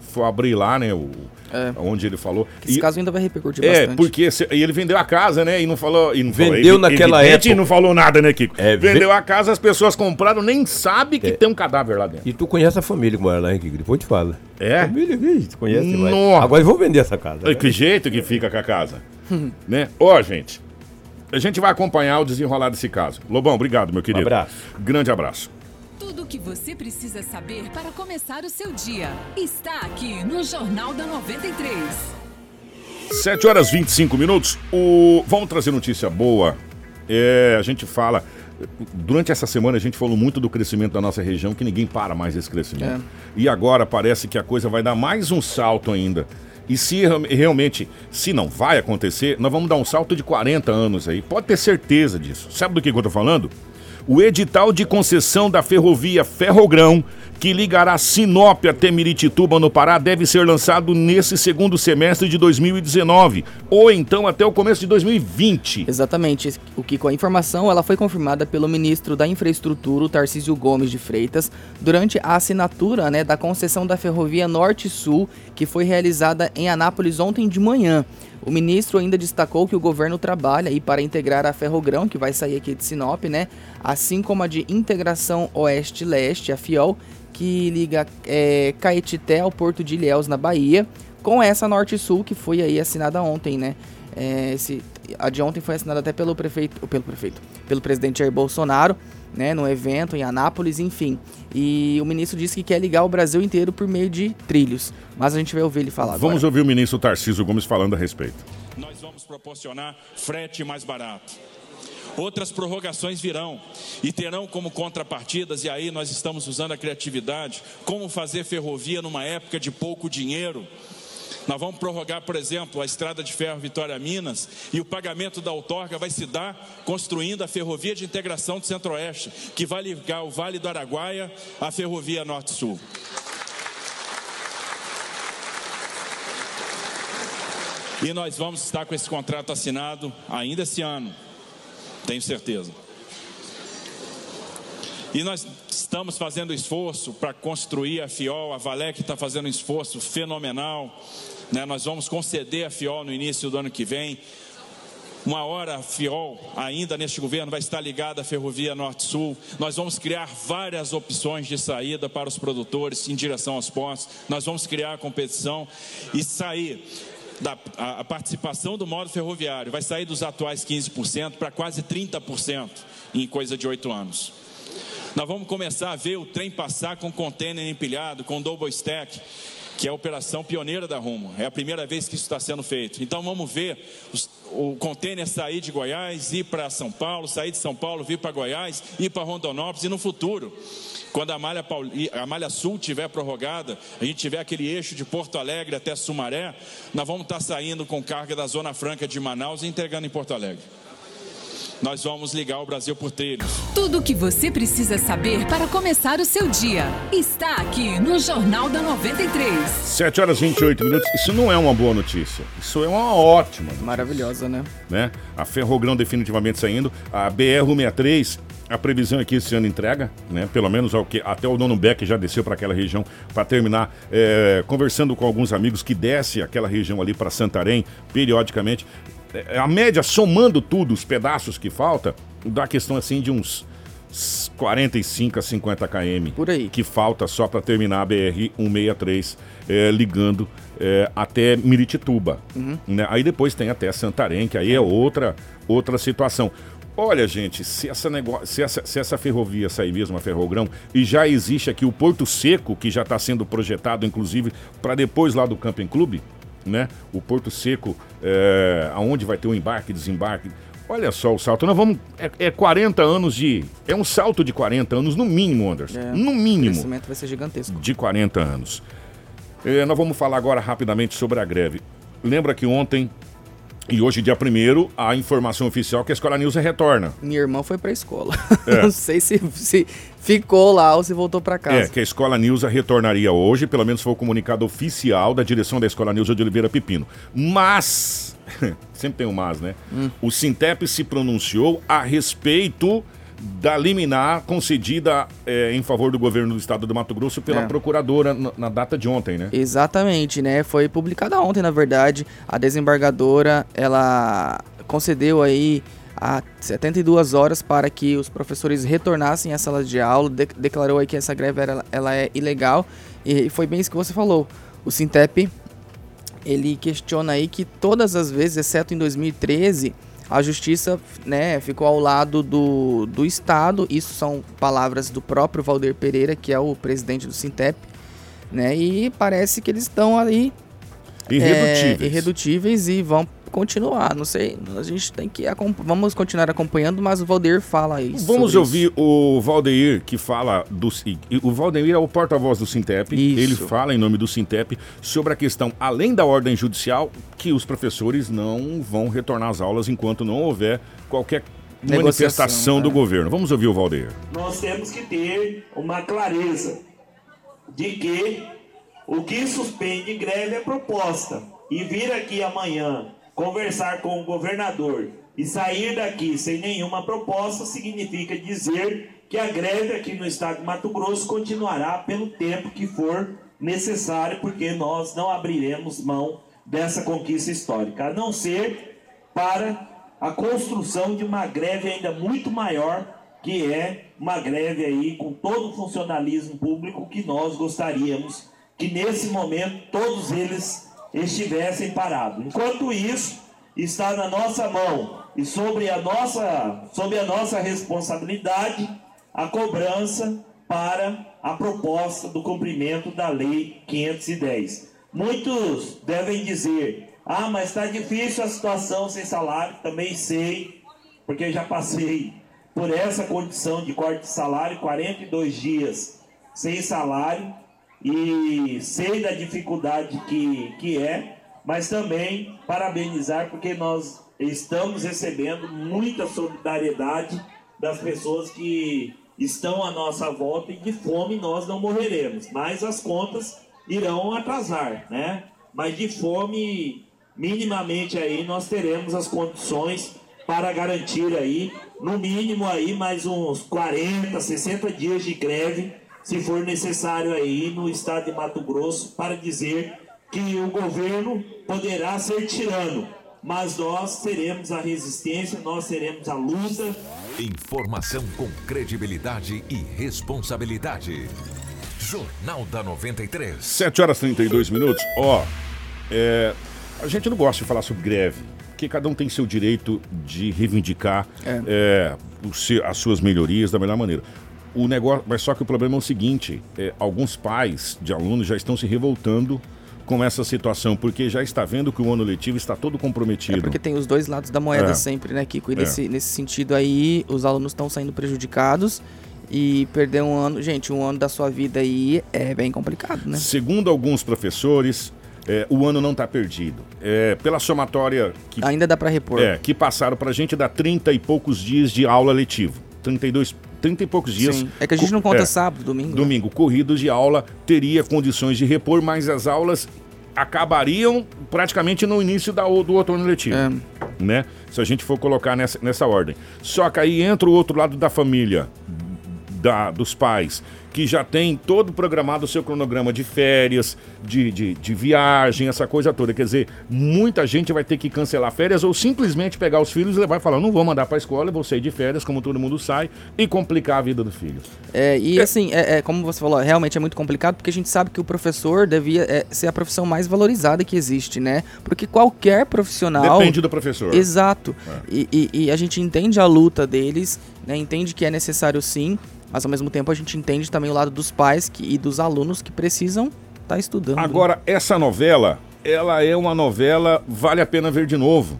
[SPEAKER 2] for abrir lá, né, o,
[SPEAKER 5] É.
[SPEAKER 2] onde ele falou.
[SPEAKER 5] Esse
[SPEAKER 2] E-
[SPEAKER 5] caso ainda vai repercutir
[SPEAKER 2] é,
[SPEAKER 5] bastante.
[SPEAKER 2] porque se- e ele vendeu a casa, né? E não falou. E não
[SPEAKER 6] Vendeu
[SPEAKER 2] falou,
[SPEAKER 6] naquela época.
[SPEAKER 2] E não falou nada, né, Kiko?
[SPEAKER 6] É,
[SPEAKER 2] vendeu
[SPEAKER 6] ve-
[SPEAKER 2] a casa, as pessoas compraram, nem sabe que
[SPEAKER 6] É.
[SPEAKER 2] tem um cadáver lá dentro.
[SPEAKER 6] E tu conhece a família que mora lá, hein, Kiko? Depois te fala.
[SPEAKER 2] É?
[SPEAKER 6] Família, tu conhece.
[SPEAKER 2] Nossa.
[SPEAKER 6] Agora eu vou vender essa casa.
[SPEAKER 2] Olha Que jeito que fica com a casa. né? Ó, gente. A gente vai acompanhar o desenrolar desse caso. Lobão, obrigado, meu querido.
[SPEAKER 6] abraço.
[SPEAKER 2] Grande abraço.
[SPEAKER 4] Tudo o que você precisa saber para começar o seu dia está aqui no Jornal da 93.
[SPEAKER 2] 7 horas 25 minutos. O... Vamos trazer notícia boa. É, a gente fala. Durante essa semana a gente falou muito do crescimento da nossa região, que ninguém para mais esse crescimento. E agora parece que a coisa vai dar mais um salto ainda. E se real- realmente, se não vai acontecer, nós vamos dar um salto de 40 anos aí. Pode ter certeza disso. Sabe do que que eu tô falando? O edital de concessão da ferrovia Ferrogrão, que ligará Sinop até Miritituba, no Pará, deve ser lançado nesse segundo semestre de 2019, ou então até o começo de 2020.
[SPEAKER 5] Exatamente. O que com a informação ela foi confirmada pelo ministro da Infraestrutura, Tarcísio Gomes de Freitas, durante a assinatura né, da concessão da ferrovia Norte-Sul, que foi realizada em Anápolis ontem de manhã. O ministro ainda destacou que o governo trabalha aí para integrar a Ferrogrão, que vai sair aqui de Sinop, né? Assim como a de Integração Oeste-Leste, a FIOL, que liga é, Caetité ao Porto de Ilhéus, na Bahia, com essa Norte-Sul, que foi aí assinada ontem, né? É, esse, a de ontem foi assinada até pelo prefeito, pelo prefeito, pelo presidente Jair Bolsonaro, né, no evento em Anápolis, enfim. E o ministro disse que quer ligar o Brasil inteiro por meio de trilhos. Mas a gente vai ouvir ele falar
[SPEAKER 2] Vamos
[SPEAKER 5] agora.
[SPEAKER 2] ouvir o ministro Tarcísio Gomes falando a respeito.
[SPEAKER 9] nós vamos proporcionar frete mais barato. Outras prorrogações virão e terão como contrapartidas, e aí nós estamos usando a criatividade, como fazer ferrovia numa época de pouco dinheiro. Nós vamos prorrogar, por exemplo, a estrada de ferro Vitória Minas e o pagamento da outorga vai se dar construindo a ferrovia de integração do Centro-Oeste, que vai ligar o Vale do Araguaia à ferrovia Norte-Sul. E nós vamos estar com esse contrato assinado ainda esse ano, tenho certeza. E nós estamos fazendo esforço para construir a FIOL, a Valec está fazendo um esforço fenomenal. Né? Nós vamos conceder a FIOL no início do ano que vem. Uma hora a FIOL, ainda neste governo, vai estar ligada à Ferrovia Norte-Sul. Nós vamos criar várias opções de saída para os produtores em direção aos portos. Nós vamos criar competição e sair da a, a participação do modo ferroviário vai sair dos atuais 15% para quase 30% em coisa de oito anos. Nós vamos começar a ver o trem passar com container empilhado, com double stack, que é a operação pioneira da Rumo. É a primeira vez que isso está sendo feito. Então vamos ver os, o container sair de Goiás, ir para São Paulo, sair de São Paulo, vir para Goiás, ir para Rondonópolis e no futuro, quando a malha, Pauli, a malha Sul tiver prorrogada, a gente tiver aquele eixo de Porto Alegre até Sumaré, nós vamos estar saindo com carga da Zona Franca de Manaus e entregando em Porto Alegre nós vamos ligar o Brasil por trilhos.
[SPEAKER 4] Tudo o que você precisa saber para começar o seu dia está aqui no Jornal da 93.
[SPEAKER 2] 7 horas e 28 minutos. Isso não é uma boa notícia. Isso é uma ótima. Notícia,
[SPEAKER 5] Maravilhosa, né?
[SPEAKER 2] né? A Ferrogrão definitivamente saindo. A BR-163 a previsão é que esse ano entrega, né? Pelo menos ao que até o Dono Beck já desceu para aquela região para terminar é, conversando com alguns amigos que desce aquela região ali para Santarém periodicamente. É, a média, somando tudo, os pedaços que falta, dá questão assim de uns 45 a 50 km.
[SPEAKER 5] Por aí.
[SPEAKER 2] Que falta só para terminar a BR-163, é, ligando é, até Miritituba. Uhum. Né? Aí depois tem até Santarém, que aí é outra, outra situação. Olha, gente, se essa, negócio, se essa, se essa ferrovia sair mesmo, a Ferrogrão, e já existe aqui o Porto Seco, que já está sendo projetado, inclusive, para depois lá do Camping Clube, né? O Porto Seco, é, aonde vai ter o embarque, desembarque. Olha só o salto. Nós vamos. É, é 40 anos de. É um salto de 40 anos, no mínimo, Anderson. É, no mínimo. O
[SPEAKER 5] crescimento vai ser gigantesco.
[SPEAKER 2] De 40 anos. É, nós vamos falar agora rapidamente sobre a greve. Lembra que ontem e hoje, dia 1 a informação oficial que a Escola News retorna.
[SPEAKER 5] Minha irmã foi pra escola. É. Não sei se, se ficou lá ou se voltou para casa.
[SPEAKER 2] É, que a Escola News retornaria hoje, pelo menos foi o comunicado oficial da direção da Escola News de Oliveira Pepino. Mas, sempre tem um mas, né? Hum. O Sintep se pronunciou a respeito da liminar concedida é, em favor do governo do estado do Mato Grosso pela é. procuradora na, na, data de ontem, né?
[SPEAKER 5] Exatamente, né? Foi publicada ontem, na verdade. A desembargadora, ela concedeu aí a 72 horas para que os professores retornassem à sala de aula, de declarou aí que essa greve era, ela é ilegal e foi bem isso que você falou. O Sintep, ele questiona aí que todas as vezes, exceto em 2013, a justiça né, ficou ao lado do, do Estado. Isso são palavras do próprio Valder Pereira, que é o presidente do Sintep. Né, e parece que eles estão aí
[SPEAKER 2] irredutíveis.
[SPEAKER 5] É, irredutíveis e vão continuar. Não sei, a gente tem que vamos continuar acompanhando, mas o Valdeir fala isso.
[SPEAKER 2] Vamos ouvir isso. o Valdeir que fala do o Valdeir é o porta-voz do Sintep. Isso. Ele fala em nome do Sintep sobre a questão além da ordem judicial que os professores não vão retornar às aulas enquanto não houver qualquer manifestação do é. governo. Vamos ouvir o Valdeir.
[SPEAKER 10] Nós temos que ter uma clareza de que o que suspende greve é proposta. E vir aqui amanhã conversar com o governador e sair daqui sem nenhuma proposta significa dizer que a greve aqui no estado de Mato Grosso continuará pelo tempo que for necessário, porque nós não abriremos mão dessa conquista histórica, a não ser para a construção de uma greve ainda muito maior, que é uma greve aí com todo o funcionalismo público que nós gostaríamos que nesse momento todos eles estivessem parados. Enquanto isso, está na nossa mão e sobre a nossa, sobre a nossa responsabilidade a cobrança para a proposta do cumprimento da Lei 510. Muitos devem dizer: ah, mas está difícil a situação sem salário. Também sei, porque já passei por essa condição de corte de salário 42 dias sem salário e sei da dificuldade que, que é, mas também parabenizar porque nós estamos recebendo muita solidariedade das pessoas que estão à nossa volta e de fome nós não morreremos, mas as contas irão atrasar, né? Mas de fome, minimamente aí, nós teremos as condições para garantir aí no mínimo aí mais uns 40, 60 dias de greve, se for necessário aí no estado de Mato Grosso, para dizer que o governo poderá ser tirano, mas nós teremos a resistência, nós teremos a luta.
[SPEAKER 3] Informação com credibilidade e responsabilidade. Jornal da 93.
[SPEAKER 2] 7 horas e 32 minutos. Ó, é, a gente não gosta de falar sobre greve, porque cada um tem seu direito de reivindicar
[SPEAKER 5] É.
[SPEAKER 2] é, as suas melhorias da melhor maneira. O negócio, mas só que o problema é o seguinte: é, alguns pais de alunos já estão se revoltando com essa situação, porque já está vendo que o ano letivo está todo comprometido.
[SPEAKER 5] É porque tem os dois lados da moeda
[SPEAKER 2] É.
[SPEAKER 5] sempre, né, Kiko? E
[SPEAKER 2] É.
[SPEAKER 5] nesse, nesse sentido aí, os alunos estão saindo prejudicados e perder um ano. Gente, um ano da sua vida aí é bem complicado, né?
[SPEAKER 2] Segundo alguns professores, é, o ano não está perdido. É, pela somatória que
[SPEAKER 5] Ainda dá pra repor.
[SPEAKER 2] É, que passaram pra gente dá 30 e poucos dias de aula letivo. 32, 30 e poucos dias.
[SPEAKER 5] Sim. É que a gente não
[SPEAKER 2] Co-
[SPEAKER 5] conta
[SPEAKER 2] é,
[SPEAKER 5] sábado, domingo. né?
[SPEAKER 2] Domingo, corridos de aula, teria condições de repor, mas as aulas acabariam praticamente no início da, do outono letivo.
[SPEAKER 5] É.
[SPEAKER 2] Né? Se a gente for colocar nessa, nessa ordem. Só que aí entra o outro lado da família, da, dos pais, que já tem todo programado o seu cronograma de férias, de, de, de viagem, essa coisa toda. Quer dizer, muita gente vai ter que cancelar férias ou simplesmente pegar os filhos e levar e falar: não vou mandar para a escola, eu vou sair de férias, como todo mundo sai, e complicar a vida do filho.
[SPEAKER 5] É, e assim, é, é, como você falou, realmente é muito complicado porque a gente sabe que o professor devia é, ser a profissão mais valorizada que existe, né? Porque qualquer profissional.
[SPEAKER 2] Depende do professor.
[SPEAKER 5] Exato.
[SPEAKER 2] É.
[SPEAKER 5] E, e- e a gente entende a luta deles, né? Entende que é necessário sim, mas ao mesmo tempo a gente entende também o lado dos pais que- e dos alunos que precisam estar estudando.
[SPEAKER 2] Agora, essa novela, ela é uma novela, vale a pena ver de novo.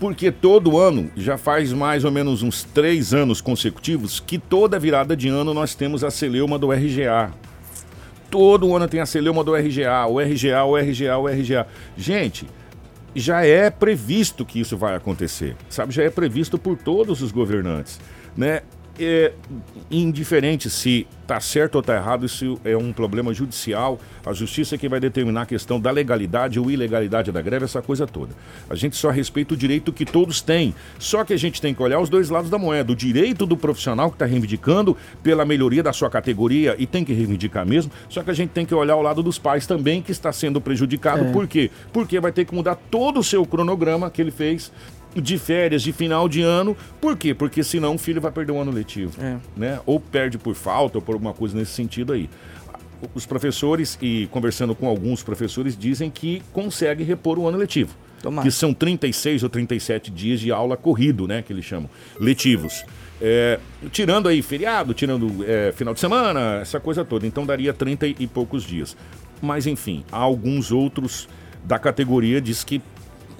[SPEAKER 2] Porque todo ano, já faz mais ou menos uns três anos consecutivos, que toda virada de ano nós temos a celeuma do RGA. Todo ano tem a celeuma do RGA, o RGA, o RGA, o RGA. Gente, já é previsto que isso vai acontecer, sabe? Já é previsto por todos os governantes, né? É, indiferente se tá certo ou tá errado, isso é um problema judicial. A justiça é que vai determinar a questão da legalidade ou ilegalidade da greve, essa coisa toda. A gente só respeita o direito que todos têm. Só que a gente tem que olhar os dois lados da moeda. O direito do profissional que está reivindicando pela melhoria da sua categoria e tem que reivindicar mesmo. Só que a gente tem que olhar o lado dos pais também que está sendo prejudicado.
[SPEAKER 5] É.
[SPEAKER 2] Por quê? Porque vai ter que mudar todo o seu cronograma que ele fez de férias, de final de ano. Por quê? Porque senão o filho vai perder um ano letivo.
[SPEAKER 5] É.
[SPEAKER 2] Né? Ou perde por falta ou por alguma coisa nesse sentido aí. Os professores, e conversando com alguns professores, dizem que consegue repor o ano letivo.
[SPEAKER 5] Tomara.
[SPEAKER 2] Que são 36 ou 37 dias de aula corrido, né? Que eles chamam. Letivos. É, tirando aí feriado, tirando é, final de semana, essa coisa toda. Então daria 30 e poucos dias. Mas enfim, há alguns outros da categoria diz que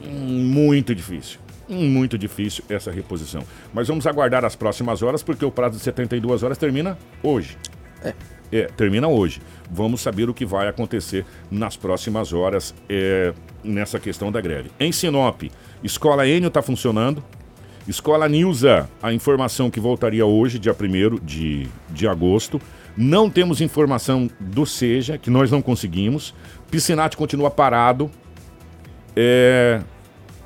[SPEAKER 2] hum, muito difícil. Muito difícil essa reposição. Mas vamos aguardar as próximas horas, porque o prazo de 72 horas termina hoje.
[SPEAKER 5] É.
[SPEAKER 2] É, termina hoje. Vamos saber o que vai acontecer nas próximas horas é, nessa questão da greve. Em Sinop, Escola Enio está funcionando. Escola Nilza, a informação que voltaria hoje, dia 1 de, de agosto. Não temos informação do Seja, que nós não conseguimos. Piscinati continua parado. É,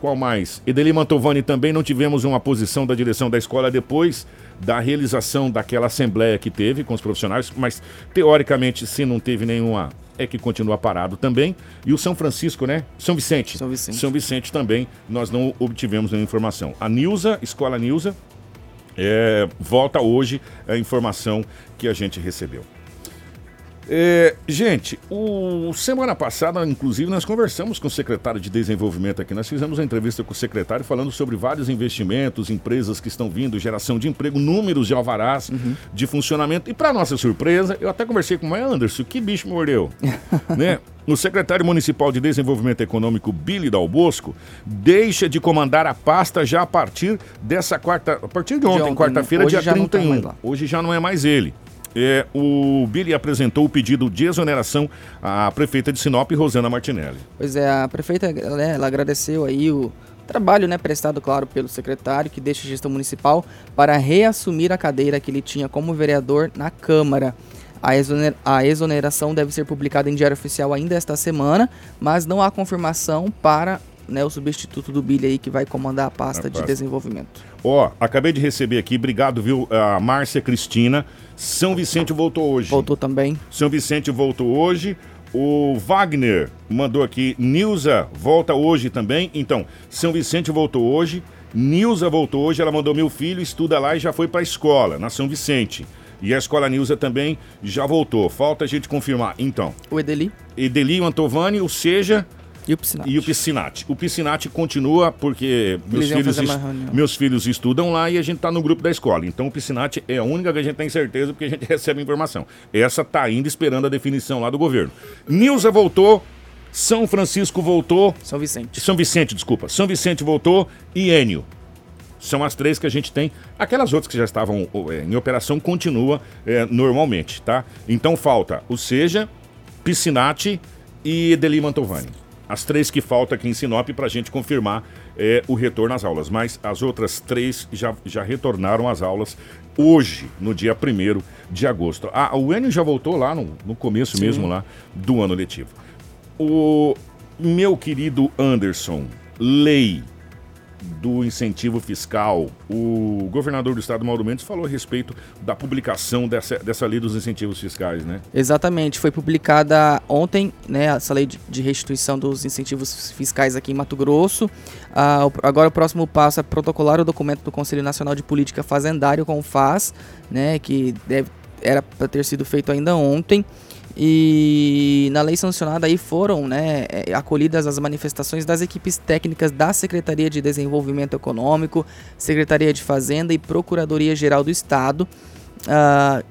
[SPEAKER 2] qual mais? Edeli Mantovani também não tivemos uma posição da direção da escola depois da realização daquela assembleia que teve com os profissionais, mas teoricamente, se não teve nenhuma, é que continua parado também. E o São Francisco, né? São Vicente.
[SPEAKER 5] São Vicente.
[SPEAKER 2] São Vicente também, nós não obtivemos nenhuma informação. A Nilza, Escola Nilza, é, volta hoje a informação que a gente recebeu. É, gente, o, semana passada, inclusive, nós conversamos com o secretário de Desenvolvimento aqui. Nós fizemos uma entrevista com o secretário falando sobre vários investimentos, empresas que estão vindo, geração de emprego, números de alvarás de funcionamento. E, para nossa surpresa, eu até conversei com o Maia Anderson, que bicho mordeu. né? O secretário municipal de Desenvolvimento Econômico, Billy Dalbosco, deixa de comandar a pasta já a partir dessa quarta. A partir de ontem,
[SPEAKER 5] ontem,
[SPEAKER 2] quarta-feira,
[SPEAKER 5] hoje
[SPEAKER 2] dia
[SPEAKER 5] já não tá
[SPEAKER 2] 31.
[SPEAKER 5] mais lá.
[SPEAKER 2] Hoje já não é mais ele. É, o Billy apresentou o pedido de exoneração à prefeita de Sinop, Rosana Martinelli.
[SPEAKER 5] Pois é, a prefeita, né, ela agradeceu aí o trabalho, né, prestado, claro, pelo secretário que deixa a gestão municipal para reassumir a cadeira que ele tinha como vereador na Câmara. A, exoner- a exoneração deve ser publicada em Diário Oficial ainda esta semana, mas não há confirmação para né, o substituto do Billy aí que vai comandar a pasta
[SPEAKER 2] A
[SPEAKER 5] de
[SPEAKER 2] pasta.
[SPEAKER 5] desenvolvimento.
[SPEAKER 2] Ó, acabei de receber aqui, obrigado, viu, a Márcia Cristina. São Vicente voltou hoje.
[SPEAKER 5] Voltou também.
[SPEAKER 2] São Vicente voltou hoje. O Wagner mandou aqui, Nilza volta hoje também. Então, São Vicente voltou hoje, Nilza voltou hoje, ela mandou meu filho, estuda lá e já foi para a escola, na São Vicente. E a escola Nilza também já voltou. Falta a gente confirmar. Então,
[SPEAKER 5] O Edeli
[SPEAKER 2] Edeli, o Antovani, o Seja
[SPEAKER 5] e o Piscinati.
[SPEAKER 2] e o Piscinati. O Piscinati continua porque meus filhos, meus filhos estudam lá e a gente tá no grupo da escola. Então o Piscinati é a única que a gente tem certeza porque a gente recebe informação. Essa tá ainda esperando a definição lá do governo. Nilza voltou, São Francisco voltou,
[SPEAKER 5] São Vicente.
[SPEAKER 2] São Vicente, desculpa. São Vicente voltou e Enio. São as três que a gente tem. Aquelas outras que já estavam é, em operação continua é, normalmente, tá? Então falta o Seja, Piscinati e Edeli Mantovani. As três que faltam aqui em Sinop para a gente confirmar é, o retorno às aulas. Mas as outras três já, já retornaram às aulas hoje, no dia 1 de agosto. Ah, o Enio já voltou lá no, no começo
[SPEAKER 5] Sim.
[SPEAKER 2] mesmo lá do ano letivo. O meu querido Anderson, lei do incentivo fiscal, o governador do estado, Mauro Mendes, falou a respeito da publicação dessa, dessa lei dos incentivos fiscais, né?
[SPEAKER 5] Exatamente, foi publicada ontem, né, essa lei de- restituição dos incentivos fiscais aqui em Mato Grosso. Ah, agora o próximo passo é protocolar o documento do Conselho Nacional de Política Fazendária, com o FAS, né, que deve, era para ter sido feito ainda ontem. E na lei sancionada aí foram né, eh, acolhidas as manifestações das equipes técnicas da Secretaria de Desenvolvimento Econômico, Secretaria de Fazenda e Procuradoria Geral do Estado. Ah,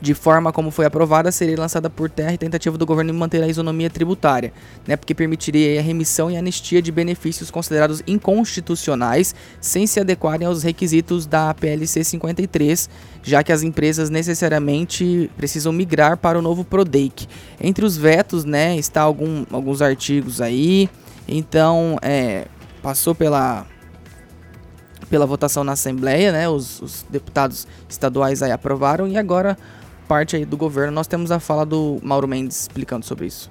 [SPEAKER 5] de forma como foi aprovada, seria lançada por terra e tentativa do governo manter a isonomia tributária, né, porque permitiria a remissão e anistia de benefícios considerados inconstitucionais sem se adequarem aos requisitos da PLC 53, já que as empresas necessariamente precisam migrar para o novo PRODEIC. Entre os vetos, né, está algum, alguns artigos aí, então é, passou pela pela votação na Assembleia, né? Os, os deputados estaduais aí aprovaram e agora parte aí do governo. Nós temos a fala do Mauro Mendes explicando sobre isso.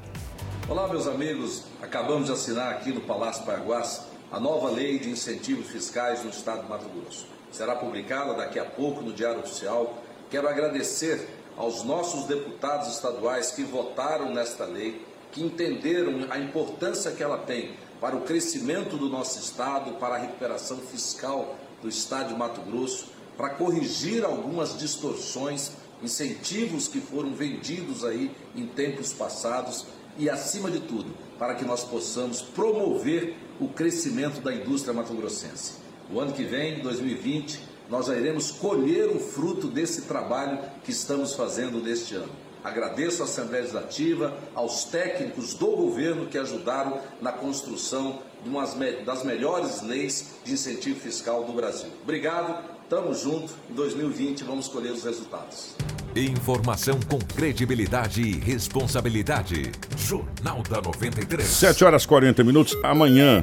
[SPEAKER 11] Olá, meus amigos. Acabamos de assinar aqui no Palácio Paraguás a nova lei de incentivos fiscais no estado de Mato Grosso. Será publicada daqui a pouco no Diário Oficial. Quero agradecer aos nossos deputados estaduais que votaram nesta lei, que entenderam a importância que ela tem para o crescimento do nosso estado, para a recuperação fiscal do estado de Mato Grosso, para corrigir algumas distorções, incentivos que foram vendidos aí em tempos passados e, acima de tudo, para que nós possamos promover o crescimento da indústria mato-grossense. O ano que vem, 2020, nós já iremos colher o fruto desse trabalho que estamos fazendo neste ano. Agradeço à Assembleia Legislativa, aos técnicos do governo que ajudaram na construção de umas das melhores leis de incentivo fiscal do Brasil. Obrigado, tamo junto. Em 2020 vamos colher os resultados.
[SPEAKER 3] Informação com credibilidade e responsabilidade. Jornal da 93.
[SPEAKER 2] 7 horas 40 minutos. Amanhã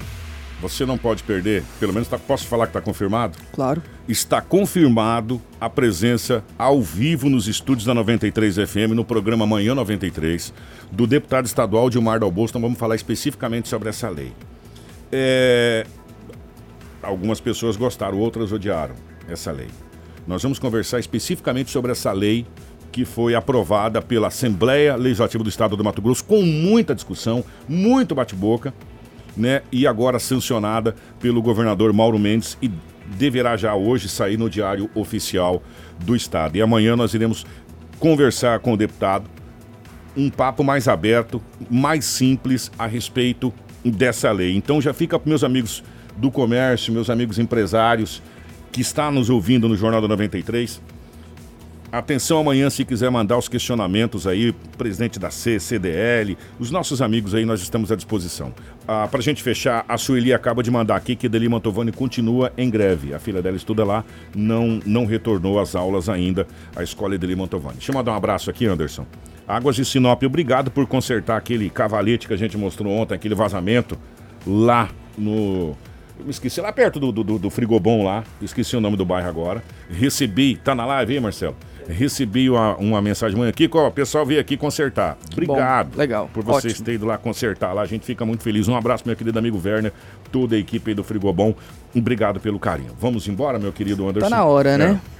[SPEAKER 2] você não pode perder, pelo menos tá- posso falar que está confirmado?
[SPEAKER 5] Claro.
[SPEAKER 2] Está confirmado a presença ao vivo nos estúdios da 93 FM, no programa Manhã 93, do deputado estadual Dilmar Dalbosto. Então vamos falar especificamente sobre essa lei. É, Algumas pessoas gostaram, outras odiaram essa lei. Nós vamos conversar especificamente sobre essa lei que foi aprovada pela Assembleia Legislativa do Estado do Mato Grosso com muita discussão, muito bate-boca, né? E agora sancionada pelo governador Mauro Mendes e deverá já hoje sair no Diário Oficial do Estado. E amanhã nós iremos conversar com o deputado um papo mais aberto, mais simples a respeito dessa lei. Então já fica para meus amigos do comércio, meus amigos empresários que estão nos ouvindo no Jornal da 93. Atenção amanhã se quiser mandar os questionamentos aí, presidente da C, CDL, os nossos amigos aí, nós estamos à disposição. Ah, pra gente fechar, a Sueli acaba de mandar aqui que Deli Mantovani continua em greve. A filha dela estuda lá, não, não retornou às aulas ainda, a escola Deli Mantovani. Deixa eu mandar um abraço aqui, Anderson. Águas de Sinop, obrigado por consertar aquele cavalete que a gente mostrou ontem, aquele vazamento lá no. Eu me esqueci, lá perto do, do, do frigobom lá, esqueci o nome do bairro agora. Recebi, tá na live aí, Marcelo? Recebi uma, uma mensagem manhã aqui, ó, o pessoal veio aqui consertar. Obrigado.
[SPEAKER 5] Bom, legal.
[SPEAKER 2] Por vocês
[SPEAKER 5] Ótimo.
[SPEAKER 2] terem ido lá consertar lá. A gente fica muito feliz. Um abraço, meu querido amigo Werner, toda a equipe aí do Frigobom. Obrigado pelo carinho. Vamos embora, meu querido Anderson?
[SPEAKER 5] Tá na hora, né?
[SPEAKER 2] É.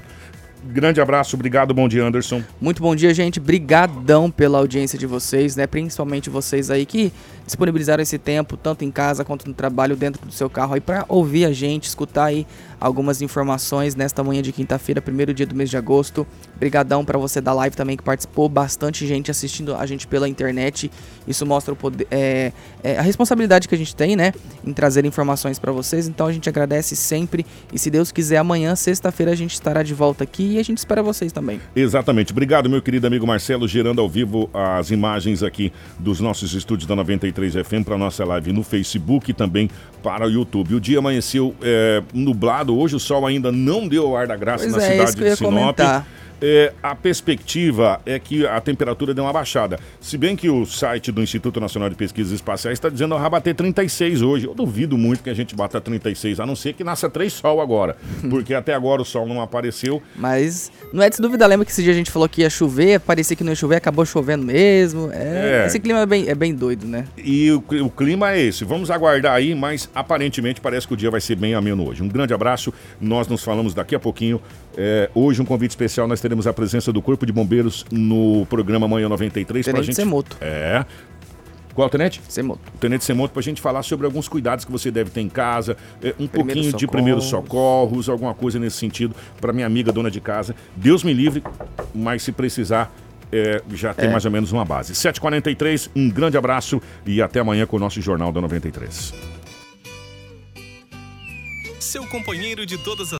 [SPEAKER 2] Grande abraço, obrigado, bom dia, Anderson.
[SPEAKER 5] Muito bom dia, gente. Brigadão pela audiência de vocês, né? Principalmente vocês aí que disponibilizaram esse tempo, tanto em casa quanto no trabalho, dentro do seu carro aí, para ouvir a gente, escutar aí algumas informações nesta manhã de quinta-feira, primeiro dia do mês de agosto. Brigadão para você da live também que participou, bastante gente assistindo a gente pela internet. Isso mostra o poder, é, é, a responsabilidade que a gente tem, né, em trazer informações para vocês. Então a gente agradece sempre e se Deus quiser amanhã, sexta-feira, a gente estará de volta aqui e a gente espera vocês também.
[SPEAKER 2] Exatamente. Obrigado, meu querido amigo Marcelo, gerando ao vivo as imagens aqui dos nossos estúdios da 93 FM para nossa live no Facebook e também para o YouTube. O dia amanheceu é, nublado, hoje o sol ainda não deu o ar da graça
[SPEAKER 5] Pois
[SPEAKER 2] na
[SPEAKER 5] é,
[SPEAKER 2] cidade
[SPEAKER 5] eu ia
[SPEAKER 2] de Sinop.
[SPEAKER 5] comentar.
[SPEAKER 2] É, a perspectiva é que a temperatura deu uma baixada. Se bem que o site do Instituto Nacional de Pesquisas Espaciais está dizendo que vai bater 36 hoje. Eu duvido muito que a gente bata 36, a não ser que nasça três sol agora. porque até agora o sol não apareceu.
[SPEAKER 5] Mas não é de se duvidar, lembra que esse dia a gente falou que ia chover, parecia que não ia chover, acabou chovendo mesmo. É,
[SPEAKER 2] É.
[SPEAKER 5] Esse clima é bem, é bem doido, né?
[SPEAKER 2] E o, o clima é esse. Vamos aguardar aí, mas aparentemente parece que o dia vai ser bem ameno hoje. Um grande abraço. Nós nos falamos daqui a pouquinho. É, hoje, um convite especial, nós teremos a presença do Corpo de Bombeiros no programa Manhã 93. pra
[SPEAKER 5] Tenente
[SPEAKER 2] gente...
[SPEAKER 5] Semoto.
[SPEAKER 2] É. Qual, Tenente?
[SPEAKER 5] Semoto.
[SPEAKER 2] Tenente Semoto, pra gente falar sobre alguns cuidados que você deve ter em casa, é, um
[SPEAKER 5] Primeiros
[SPEAKER 2] pouquinho de
[SPEAKER 5] socorros.
[SPEAKER 2] primeiros socorros, alguma coisa nesse sentido, para minha amiga dona de casa. Deus me livre, mas se precisar, é, já tem
[SPEAKER 5] É.
[SPEAKER 2] mais ou menos uma base. 7h43, um grande abraço e até amanhã com o nosso Jornal da 93.
[SPEAKER 12] Seu companheiro de todas as